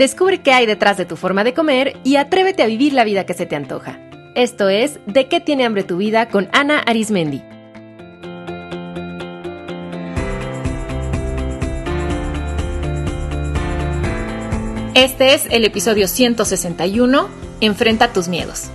Descubre qué hay detrás de tu forma de comer y atrévete a vivir la vida que se te antoja. Esto es De qué tiene hambre tu vida con Ana Arismendi. Este es el episodio 161, Enfrenta tus miedos.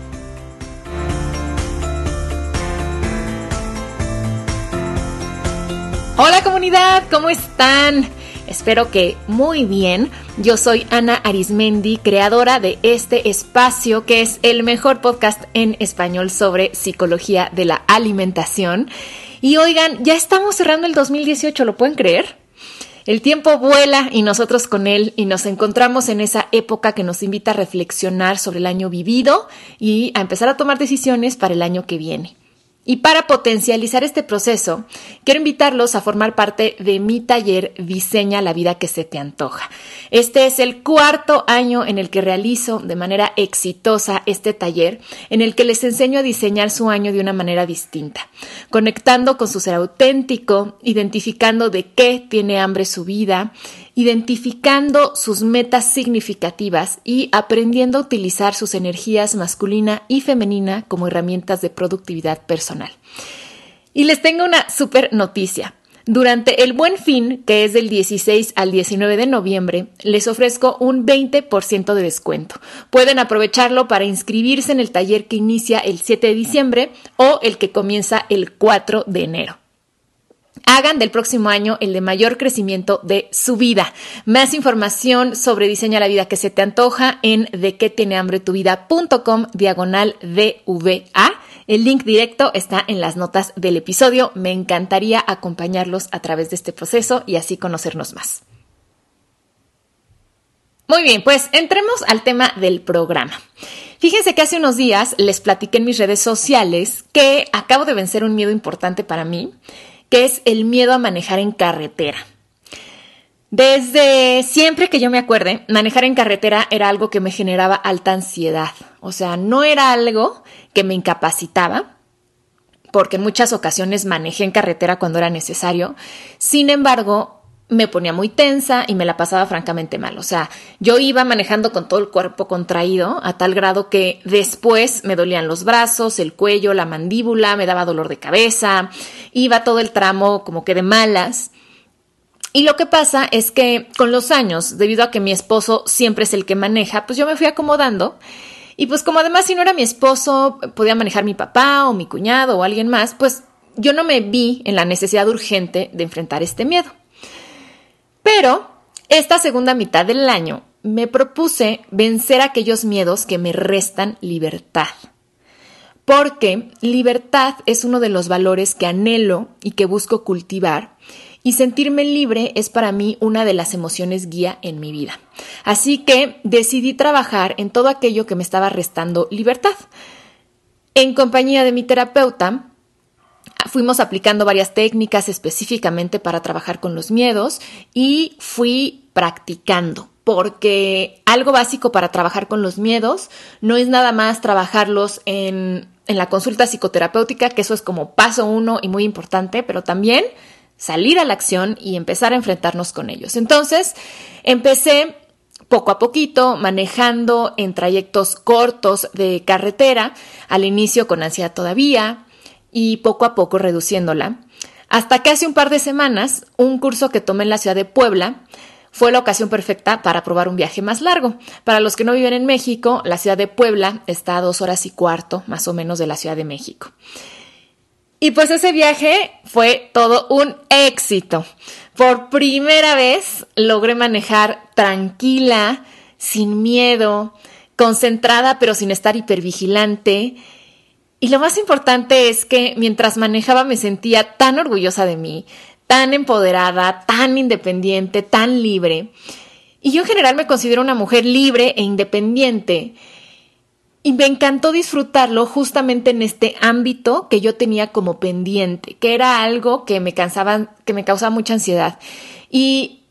Hola comunidad, ¿cómo están? Espero que muy bien. Yo soy Ana Arismendi, creadora de este espacio que es el mejor podcast en español sobre psicología de la alimentación. Y oigan, ya estamos cerrando el 2018, ¿lo pueden creer? El tiempo vuela y nosotros con él y nos encontramos en esa época que nos invita a reflexionar sobre el año vivido y a empezar a tomar decisiones para el año que viene. Y para potencializar este proceso, quiero invitarlos a formar parte de mi taller Diseña la vida que se te antoja. Este es el cuarto año en el que realizo de manera exitosa este taller, en el que les enseño a diseñar su año de una manera distinta, conectando con su ser auténtico, identificando de qué tiene hambre su vida, identificando sus metas significativas y aprendiendo a utilizar sus energías masculina y femenina como herramientas de productividad personal. Y les tengo una super noticia. Durante el buen fin, que es del 16 al 19 de noviembre, les ofrezco un 20% de descuento. Pueden aprovecharlo para inscribirse en el taller que inicia el 7 de diciembre o el que comienza el 4 de enero hagan del próximo año el de mayor crecimiento de su vida. Más información sobre Diseña la Vida que se te antoja en de que tiene hambre tu vida.com diagonal DVA. El link directo está en las notas del episodio. Me encantaría acompañarlos a través de este proceso y así conocernos más. Muy bien, pues entremos al tema del programa. Fíjense que hace unos días les platiqué en mis redes sociales que acabo de vencer un miedo importante para mí que es el miedo a manejar en carretera. Desde siempre que yo me acuerde, manejar en carretera era algo que me generaba alta ansiedad. O sea, no era algo que me incapacitaba, porque en muchas ocasiones manejé en carretera cuando era necesario. Sin embargo, me ponía muy tensa y me la pasaba francamente mal. O sea, yo iba manejando con todo el cuerpo contraído a tal grado que después me dolían los brazos, el cuello, la mandíbula, me daba dolor de cabeza, iba todo el tramo como que de malas. Y lo que pasa es que con los años, debido a que mi esposo siempre es el que maneja, pues yo me fui acomodando. Y pues como además si no era mi esposo, podía manejar mi papá o mi cuñado o alguien más, pues yo no me vi en la necesidad urgente de enfrentar este miedo. Pero esta segunda mitad del año me propuse vencer aquellos miedos que me restan libertad. Porque libertad es uno de los valores que anhelo y que busco cultivar y sentirme libre es para mí una de las emociones guía en mi vida. Así que decidí trabajar en todo aquello que me estaba restando libertad. En compañía de mi terapeuta, fuimos aplicando varias técnicas específicamente para trabajar con los miedos y fui practicando, porque algo básico para trabajar con los miedos no es nada más trabajarlos en, en la consulta psicoterapéutica, que eso es como paso uno y muy importante, pero también salir a la acción y empezar a enfrentarnos con ellos. Entonces, empecé poco a poquito, manejando en trayectos cortos de carretera, al inicio con ansiedad todavía, y poco a poco reduciéndola, hasta que hace un par de semanas un curso que tomé en la ciudad de Puebla fue la ocasión perfecta para probar un viaje más largo. Para los que no viven en México, la ciudad de Puebla está a dos horas y cuarto más o menos de la Ciudad de México. Y pues ese viaje fue todo un éxito. Por primera vez logré manejar tranquila, sin miedo, concentrada pero sin estar hipervigilante y lo más importante es que mientras manejaba me sentía tan orgullosa de mí, tan empoderada, tan independiente, tan libre. Y yo en general me considero una mujer libre e independiente. Y me encantó disfrutarlo justamente en este ámbito que yo tenía como pendiente, que era algo que me cansaba, que me causaba mucha ansiedad. Y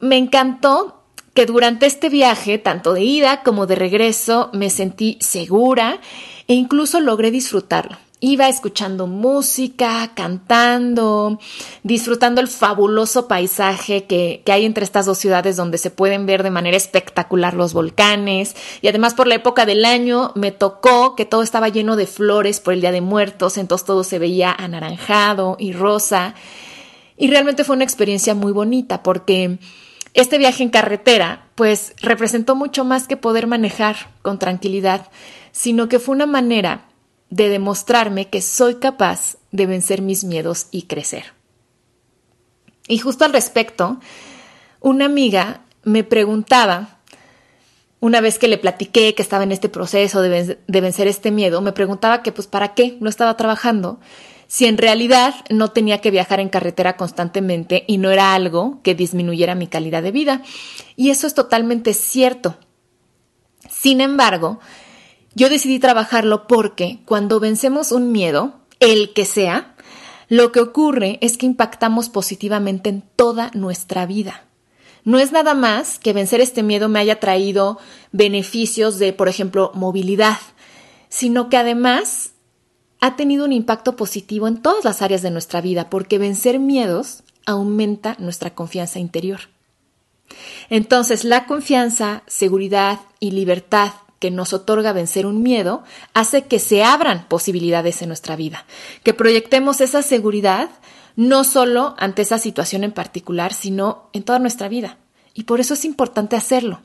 me encantó que durante este viaje, tanto de ida como de regreso, me sentí segura e incluso logré disfrutarlo. Iba escuchando música, cantando, disfrutando el fabuloso paisaje que, que, hay entre estas dos ciudades donde se pueden ver de manera espectacular los volcanes. Y además por la época del año me tocó que todo estaba lleno de flores por el Día de Muertos, entonces todo se veía anaranjado y rosa. Y realmente fue una experiencia muy bonita porque este viaje en carretera pues representó mucho más que poder manejar con tranquilidad, sino que fue una manera de demostrarme que soy capaz de vencer mis miedos y crecer. Y justo al respecto, una amiga me preguntaba, una vez que le platiqué que estaba en este proceso de, vencer este miedo, me preguntaba que pues para qué no estaba trabajando si en realidad no tenía que viajar en carretera constantemente y no era algo que disminuyera mi calidad de vida. Y eso es totalmente cierto. Sin embargo, yo decidí trabajarlo porque cuando vencemos un miedo, el que sea, lo que ocurre es que impactamos positivamente en toda nuestra vida. No es nada más que vencer este miedo me haya traído beneficios de, por ejemplo, movilidad, sino que además ha tenido un impacto positivo en todas las áreas de nuestra vida, porque vencer miedos aumenta nuestra confianza interior. Entonces, la confianza, seguridad y libertad que nos otorga vencer un miedo hace que se abran posibilidades en nuestra vida, que proyectemos esa seguridad no solo ante esa situación en particular, sino en toda nuestra vida. Y por eso es importante hacerlo.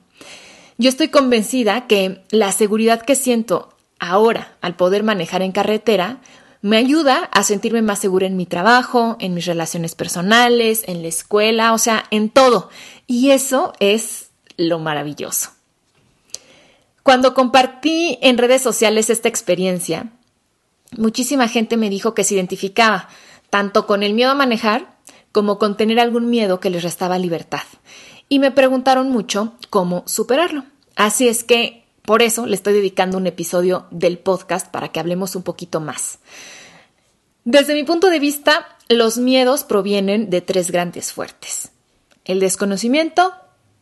Yo estoy convencida que la seguridad que siento ahora al poder manejar en carretera me ayuda a sentirme más segura en mi trabajo, en mis relaciones personales, en la escuela, o sea, en todo. Y eso es lo maravilloso. Cuando compartí en redes sociales esta experiencia, muchísima gente me dijo que se identificaba tanto con el miedo a manejar como con tener algún miedo que les restaba libertad. Y me preguntaron mucho cómo superarlo. Así es que por eso le estoy dedicando un episodio del podcast para que hablemos un poquito más. Desde mi punto de vista, los miedos provienen de tres grandes fuertes. El desconocimiento,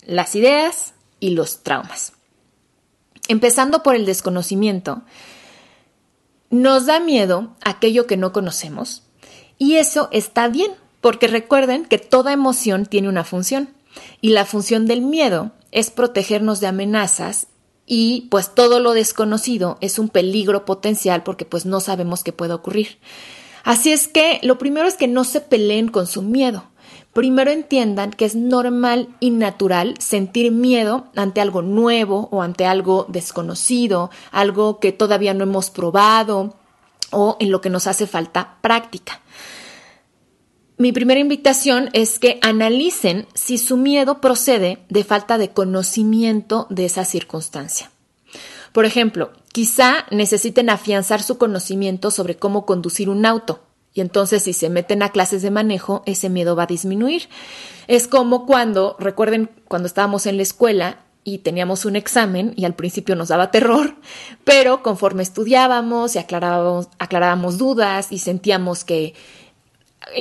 las ideas y los traumas. Empezando por el desconocimiento, nos da miedo aquello que no conocemos y eso está bien, porque recuerden que toda emoción tiene una función y la función del miedo es protegernos de amenazas y pues todo lo desconocido es un peligro potencial porque pues no sabemos qué puede ocurrir. Así es que lo primero es que no se peleen con su miedo primero entiendan que es normal y natural sentir miedo ante algo nuevo o ante algo desconocido, algo que todavía no hemos probado o en lo que nos hace falta práctica. Mi primera invitación es que analicen si su miedo procede de falta de conocimiento de esa circunstancia. Por ejemplo, quizá necesiten afianzar su conocimiento sobre cómo conducir un auto y entonces si se meten a clases de manejo, ese miedo va a disminuir. Es como cuando, recuerden, cuando estábamos en la escuela y teníamos un examen y al principio nos daba terror, pero conforme estudiábamos y aclarábamos, dudas y sentíamos que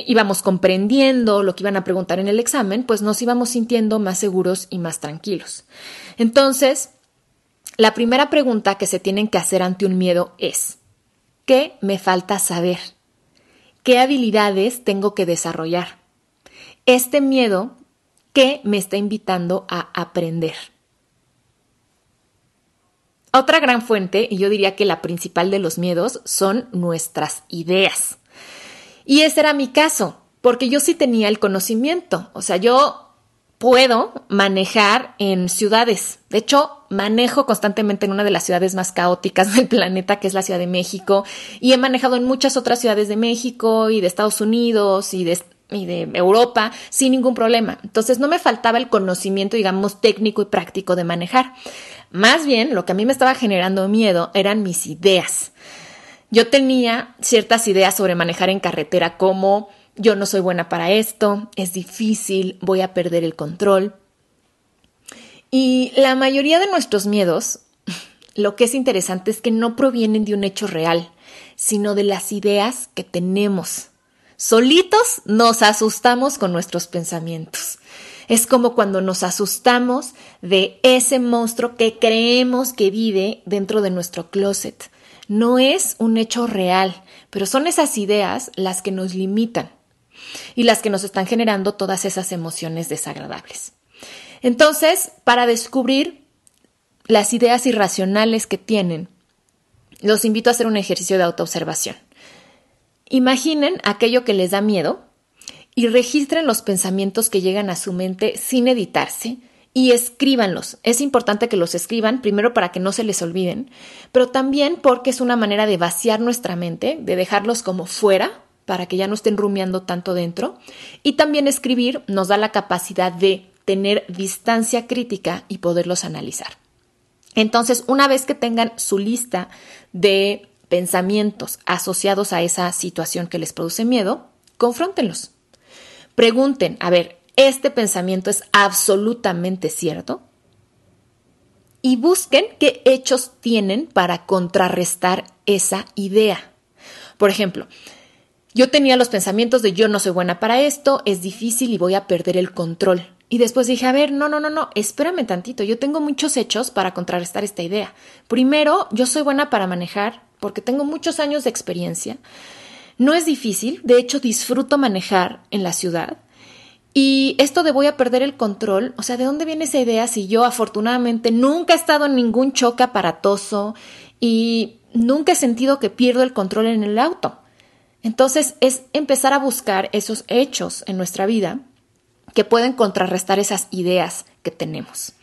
íbamos comprendiendo lo que iban a preguntar en el examen, pues nos íbamos sintiendo más seguros y más tranquilos. Entonces, la primera pregunta que se tienen que hacer ante un miedo es, ¿qué me falta saber? ¿Qué habilidades tengo que desarrollar? Este miedo, ¿qué me está invitando a aprender? Otra gran fuente, y yo diría que la principal de los miedos, son nuestras ideas. Y ese era mi caso, porque yo sí tenía el conocimiento. O sea, yo puedo manejar en ciudades. De hecho, manejo constantemente en una de las ciudades más caóticas del planeta, que es la Ciudad de México, y he manejado en muchas otras ciudades de México y de Estados Unidos y de, Europa sin ningún problema. Entonces, no me faltaba el conocimiento, digamos, técnico y práctico de manejar. Más bien, lo que a mí me estaba generando miedo eran mis ideas. Yo tenía ciertas ideas sobre manejar en carretera como yo no soy buena para esto, es difícil, voy a perder el control. Y la mayoría de nuestros miedos, lo que es interesante es que no provienen de un hecho real, sino de las ideas que tenemos. Solitos nos asustamos con nuestros pensamientos. Es como cuando nos asustamos de ese monstruo que creemos que vive dentro de nuestro closet. no es un hecho real, pero son esas ideas las que nos limitan y las que nos están generando todas esas emociones desagradables. Entonces, para descubrir las ideas irracionales que tienen, los invito a hacer un ejercicio de autoobservación. Imaginen aquello que les da miedo y registren los pensamientos que llegan a su mente sin editarse y escríbanlos. Es importante que los escriban, primero para que no se les olviden, pero también porque es una manera de vaciar nuestra mente, de dejarlos como fuera, para que ya no estén rumiando tanto dentro. Y también escribir nos da la capacidad de tener distancia crítica y poderlos analizar. Entonces, una vez que tengan su lista de pensamientos asociados a esa situación que les produce miedo, confróntenlos. Pregunten, a ver, ¿este pensamiento es absolutamente cierto? Y busquen qué hechos tienen para contrarrestar esa idea. Por ejemplo, yo tenía los pensamientos de yo no soy buena para esto, es difícil y voy a perder el control. Y después dije, a ver, no, no, no, no, espérame tantito, yo tengo muchos hechos para contrarrestar esta idea. Primero, yo soy buena para manejar porque tengo muchos años de experiencia. No es difícil, de hecho disfruto manejar en la ciudad. Y esto de voy a perder el control, o sea, ¿de dónde viene esa idea si yo afortunadamente nunca he estado en ningún choque aparatoso y nunca he sentido que pierdo el control en el auto? Entonces es empezar a buscar esos hechos en nuestra vida que pueden contrarrestar esas ideas que tenemos.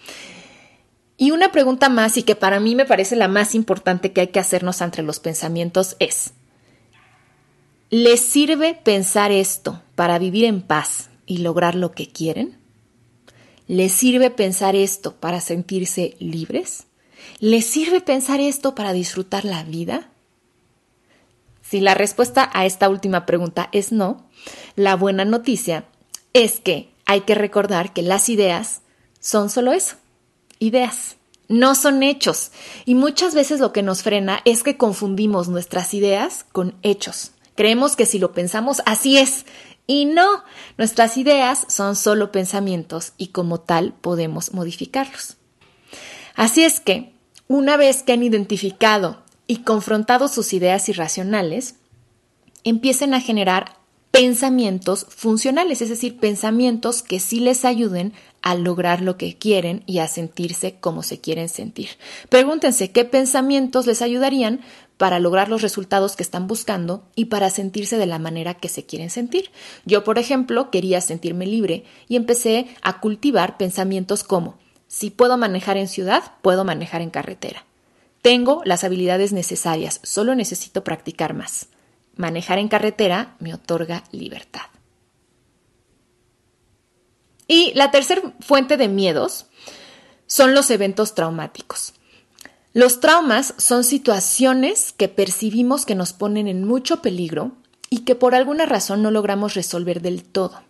Y una pregunta más y que para mí me parece la más importante que hay que hacernos entre los pensamientos es, ¿les sirve pensar esto para vivir en paz y lograr lo que quieren? ¿Les sirve pensar esto para sentirse libres? ¿Les sirve pensar esto para disfrutar la vida? Si la respuesta a esta última pregunta es no, la buena noticia es que hay que recordar que las ideas son solo eso, ideas, no son hechos. Y muchas veces lo que nos frena es que confundimos nuestras ideas con hechos. Creemos que si lo pensamos así es. Y no, nuestras ideas son solo pensamientos y como tal podemos modificarlos. Así es que, una vez que han identificado y confrontado sus ideas irracionales, empiecen a generar pensamientos funcionales, es decir, pensamientos que sí les ayuden a lograr lo que quieren y a sentirse como se quieren sentir. Pregúntense qué pensamientos les ayudarían para lograr los resultados que están buscando y para sentirse de la manera que se quieren sentir. Yo, por ejemplo, quería sentirme libre y empecé a cultivar pensamientos como si puedo manejar en ciudad, puedo manejar en carretera. Tengo las habilidades necesarias, solo necesito practicar más. Manejar en carretera me otorga libertad. Y la tercera fuente de miedos son los eventos traumáticos. Los traumas son situaciones que percibimos que nos ponen en mucho peligro y que por alguna razón no logramos resolver del todo.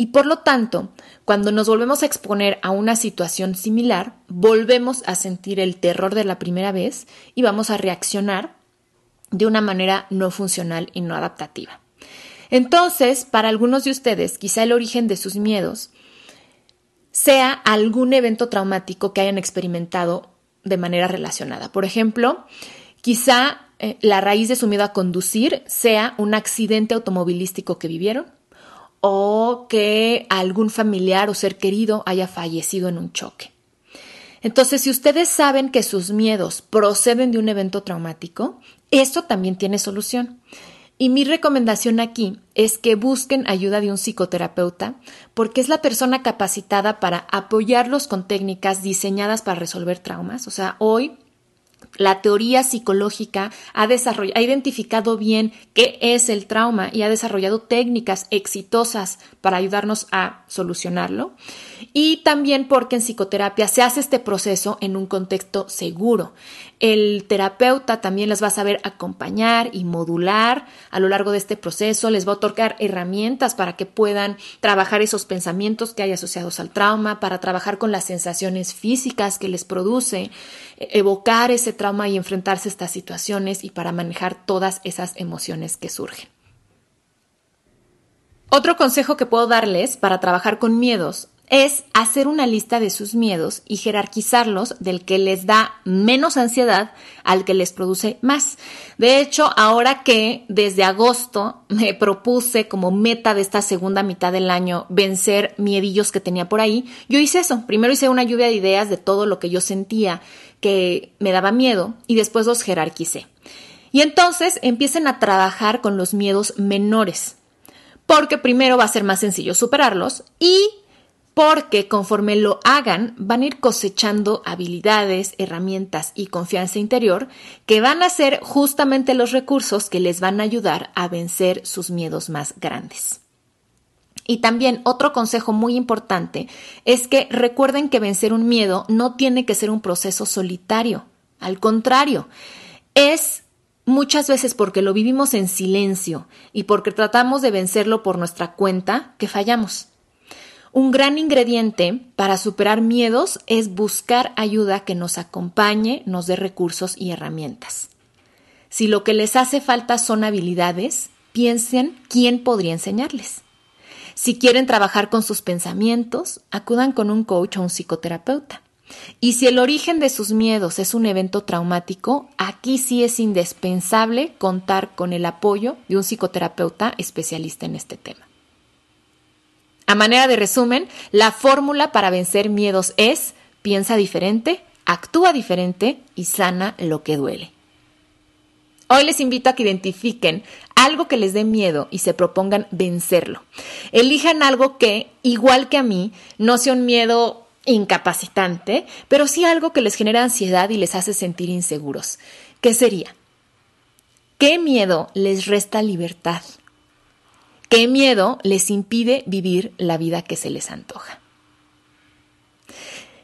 Y por lo tanto, cuando nos volvemos a exponer a una situación similar, volvemos a sentir el terror de la primera vez y vamos a reaccionar de una manera no funcional y no adaptativa. Entonces, para algunos de ustedes, quizá el origen de sus miedos sea algún evento traumático que hayan experimentado de manera relacionada. Por ejemplo, quizá eh, la raíz de su miedo a conducir sea un accidente automovilístico que vivieron o que algún familiar o ser querido haya fallecido en un choque. Entonces, si ustedes saben que sus miedos proceden de un evento traumático, esto también tiene solución. Y mi recomendación aquí es que busquen ayuda de un psicoterapeuta porque es la persona capacitada para apoyarlos con técnicas diseñadas para resolver traumas. O sea, hoy la teoría psicológica ha, ha identificado bien qué es el trauma y ha desarrollado técnicas exitosas para ayudarnos a solucionarlo. Y también porque en psicoterapia se hace este proceso en un contexto seguro. El terapeuta también les va a saber acompañar y modular a lo largo de este proceso, les va a otorgar herramientas para que puedan trabajar esos pensamientos que hay asociados al trauma, para trabajar con las sensaciones físicas que les produce, e-, evocar ese trauma y enfrentarse a estas situaciones y para manejar todas esas emociones que surgen. Otro consejo que puedo darles para trabajar con miedos es hacer una lista de sus miedos y jerarquizarlos del que les da menos ansiedad al que les produce más. De hecho, ahora que desde agosto me propuse como meta de esta segunda mitad del año vencer miedillos que tenía por ahí, yo hice eso. Primero hice una lluvia de ideas de todo lo que yo sentía que me daba miedo y después los jerarquicé. Y entonces empiecen a trabajar con los miedos menores, porque primero va a ser más sencillo superarlos y porque conforme lo hagan van a ir cosechando habilidades, herramientas y confianza interior que van a ser justamente los recursos que les van a ayudar a vencer sus miedos más grandes. Y también otro consejo muy importante es que recuerden que vencer un miedo no tiene que ser un proceso solitario, al contrario, es muchas veces porque lo vivimos en silencio y porque tratamos de vencerlo por nuestra cuenta que fallamos. Un gran ingrediente para superar miedos es buscar ayuda que nos acompañe, nos dé recursos y herramientas. Si lo que les hace falta son habilidades, piensen quién podría enseñarles. Si quieren trabajar con sus pensamientos, acudan con un coach o un psicoterapeuta. Y si el origen de sus miedos es un evento traumático, aquí sí es indispensable contar con el apoyo de un psicoterapeuta especialista en este tema. A manera de resumen, la fórmula para vencer miedos es piensa diferente, actúa diferente y sana lo que duele. Hoy les invito a que identifiquen algo que les dé miedo y se propongan vencerlo. Elijan algo que, igual que a mí, no sea un miedo incapacitante, pero sí algo que les genera ansiedad y les hace sentir inseguros. ¿Qué sería? ¿Qué miedo les resta libertad? ¿Qué miedo les impide vivir la vida que se les antoja?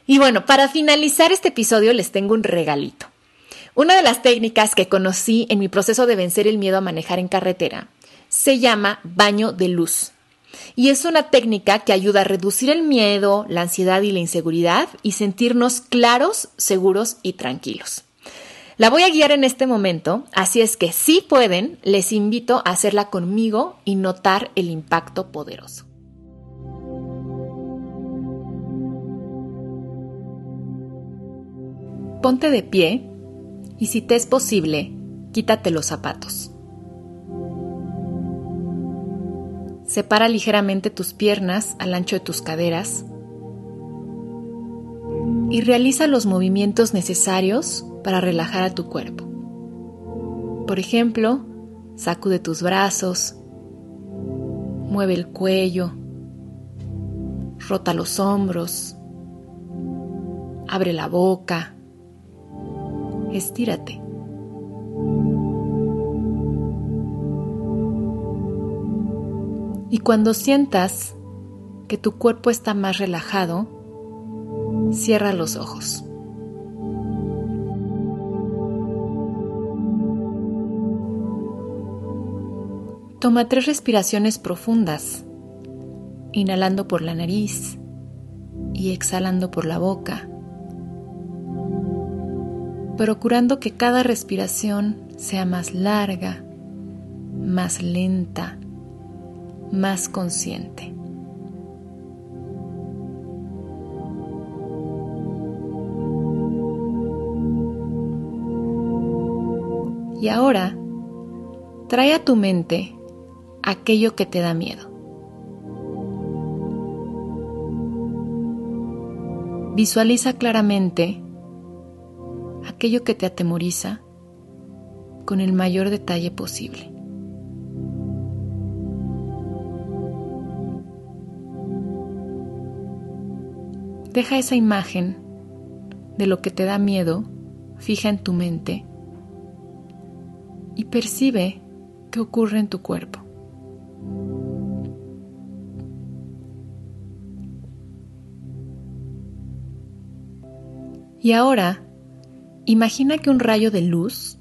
Y bueno, para finalizar este episodio les tengo un regalito. Una de las técnicas que conocí en mi proceso de vencer el miedo a manejar en carretera se llama baño de luz. Y es una técnica que ayuda a reducir el miedo, la ansiedad y la inseguridad y sentirnos claros, seguros y tranquilos. La voy a guiar en este momento, así es que si pueden, les invito a hacerla conmigo y notar el impacto poderoso. Ponte de pie y si te es posible, quítate los zapatos. Separa ligeramente tus piernas al ancho de tus caderas y realiza los movimientos necesarios para relajar a tu cuerpo. Por ejemplo, sacude tus brazos, mueve el cuello, rota los hombros, abre la boca, estírate. Y cuando sientas que tu cuerpo está más relajado, cierra los ojos. Toma tres respiraciones profundas, inhalando por la nariz y exhalando por la boca, procurando que cada respiración sea más larga, más lenta, más consciente. Y ahora, trae a tu mente aquello que te da miedo. Visualiza claramente aquello que te atemoriza con el mayor detalle posible. Deja esa imagen de lo que te da miedo fija en tu mente y percibe qué ocurre en tu cuerpo. Y ahora, imagina que un rayo de luz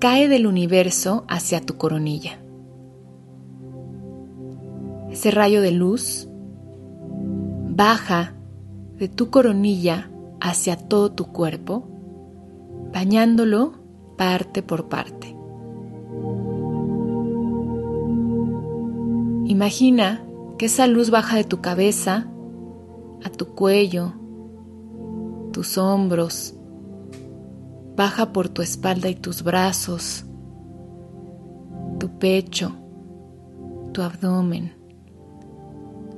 cae del universo hacia tu coronilla. Ese rayo de luz baja de tu coronilla hacia todo tu cuerpo, bañándolo parte por parte. Imagina que esa luz baja de tu cabeza a tu cuello, tus hombros, baja por tu espalda y tus brazos, tu pecho, tu abdomen,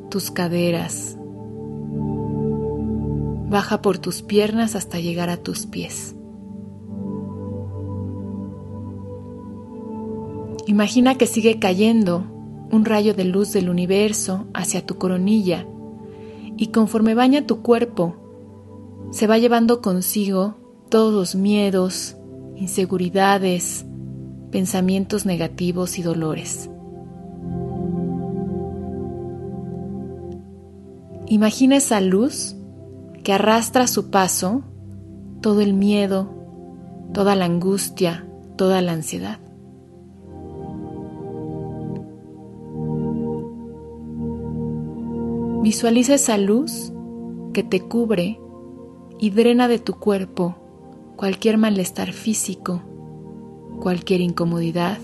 tus caderas, baja por tus piernas hasta llegar a tus pies. Imagina que sigue cayendo un rayo de luz del universo hacia tu coronilla y conforme baña tu cuerpo, se va llevando consigo todos los miedos, inseguridades, pensamientos negativos y dolores. Imagina esa luz que arrastra a su paso todo el miedo, toda la angustia, toda la ansiedad. Visualiza esa luz que te cubre y drena de tu cuerpo cualquier malestar físico, cualquier incomodidad,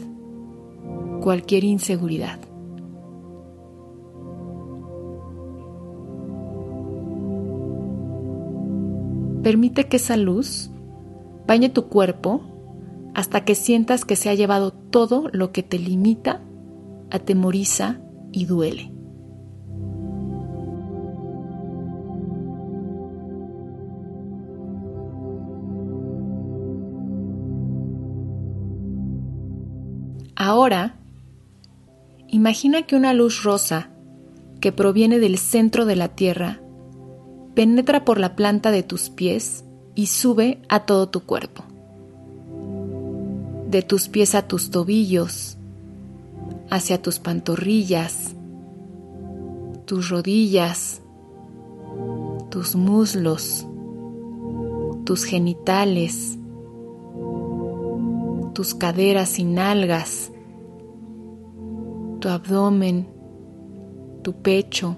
cualquier inseguridad. Permite que esa luz bañe tu cuerpo hasta que sientas que se ha llevado todo lo que te limita, atemoriza y duele. Ahora, imagina que una luz rosa que proviene del centro de la Tierra penetra por la planta de tus pies y sube a todo tu cuerpo. De tus pies a tus tobillos, hacia tus pantorrillas, tus rodillas, tus muslos, tus genitales, tus caderas y nalgas, tu abdomen, tu pecho.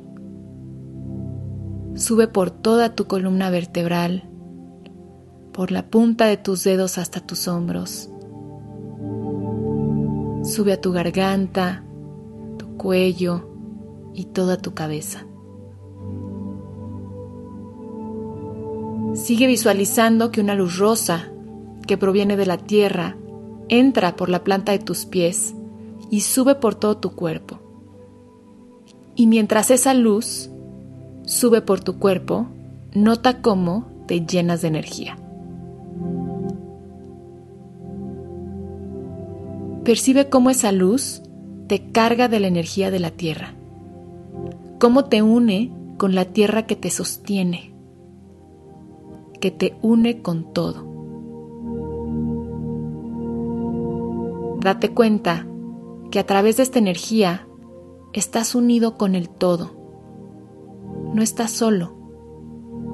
Sube por toda tu columna vertebral, por la punta de tus dedos hasta tus hombros. Sube a tu garganta, tu cuello y toda tu cabeza. Sigue visualizando que una luz rosa que proviene de la tierra entra por la planta de tus pies y sube por todo tu cuerpo. Y mientras esa luz sube por tu cuerpo, nota cómo te llenas de energía. Percibe cómo esa luz te carga de la energía de la tierra, cómo te une con la tierra que te sostiene, que te une con todo. Date cuenta que a través de esta energía estás unido con el todo. No estás solo,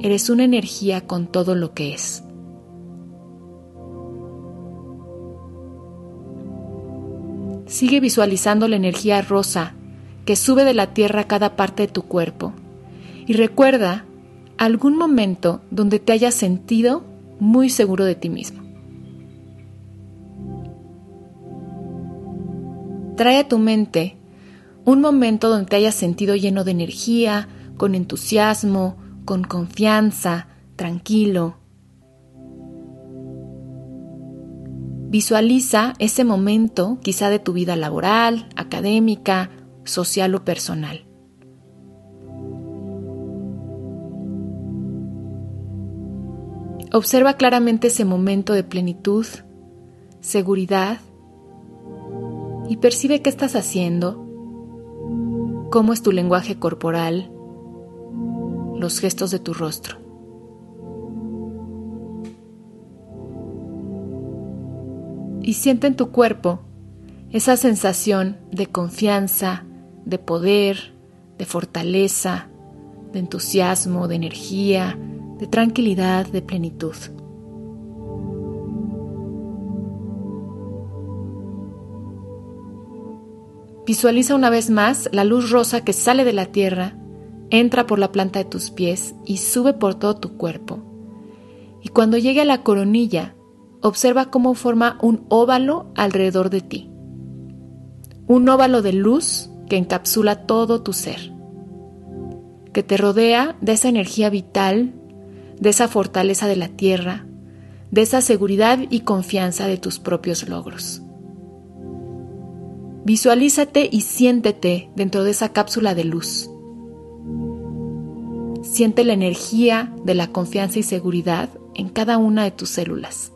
eres una energía con todo lo que es. Sigue visualizando la energía rosa que sube de la tierra a cada parte de tu cuerpo y recuerda algún momento donde te hayas sentido muy seguro de ti mismo. Trae a tu mente un momento donde te hayas sentido lleno de energía, con entusiasmo, con confianza, tranquilo. Visualiza ese momento quizá de tu vida laboral, académica, social o personal. Observa claramente ese momento de plenitud, seguridad y percibe qué estás haciendo, cómo es tu lenguaje corporal, los gestos de tu rostro. Y siente en tu cuerpo esa sensación de confianza, de poder, de fortaleza, de entusiasmo, de energía, de tranquilidad, de plenitud. Visualiza una vez más la luz rosa que sale de la tierra, entra por la planta de tus pies y sube por todo tu cuerpo. Y cuando llegue a la coronilla, observa cómo forma un óvalo alrededor de ti. Un óvalo de luz que encapsula todo tu ser. que te rodea de esa energía vital, de esa fortaleza de la tierra, de esa seguridad y confianza de tus propios logros. Visualízate y siéntete dentro de esa cápsula de luz. Siente la energía de la confianza y seguridad en cada una de tus células.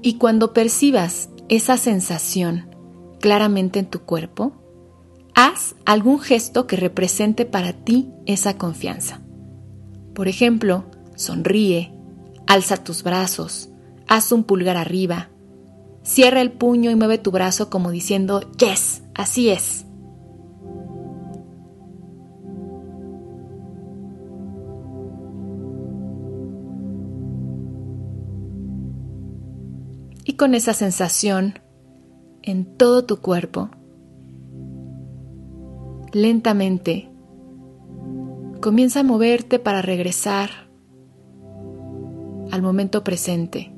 Y cuando percibas esa sensación claramente en tu cuerpo, haz algún gesto que represente para ti esa confianza. Por ejemplo, sonríe, alza tus brazos, haz un pulgar arriba, cierra el puño y mueve tu brazo como diciendo, yes, así es. Y con esa sensación en todo tu cuerpo, lentamente comienza a moverte para regresar al momento presente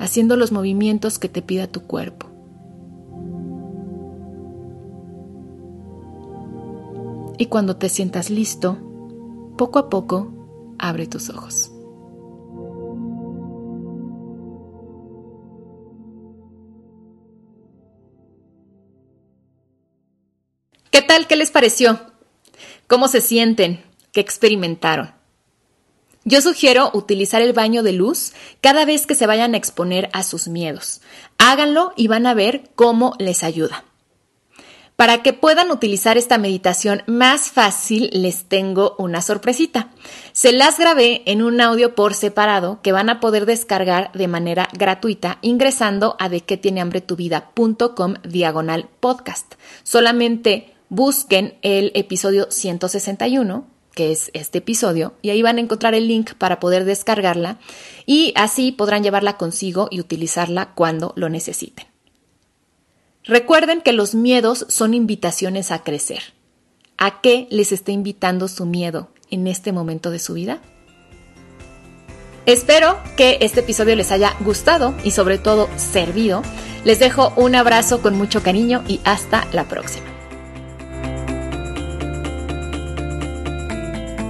haciendo los movimientos que te pida tu cuerpo. Y cuando te sientas listo, poco a poco, abre tus ojos. ¿Qué tal? ¿Qué les pareció? ¿Cómo se sienten? ¿Qué experimentaron? Yo sugiero utilizar el baño de luz cada vez que se vayan a exponer a sus miedos. Háganlo y van a ver cómo les ayuda. Para que puedan utilizar esta meditación más fácil, les tengo una sorpresita. Se las grabé en un audio por separado que van a poder descargar de manera gratuita ingresando a de diagonal podcast. Solamente busquen el episodio 161 que es este episodio, y ahí van a encontrar el link para poder descargarla y así podrán llevarla consigo y utilizarla cuando lo necesiten. Recuerden que los miedos son invitaciones a crecer. ¿A qué les está invitando su miedo en este momento de su vida? Espero que este episodio les haya gustado y sobre todo servido. Les dejo un abrazo con mucho cariño y hasta la próxima.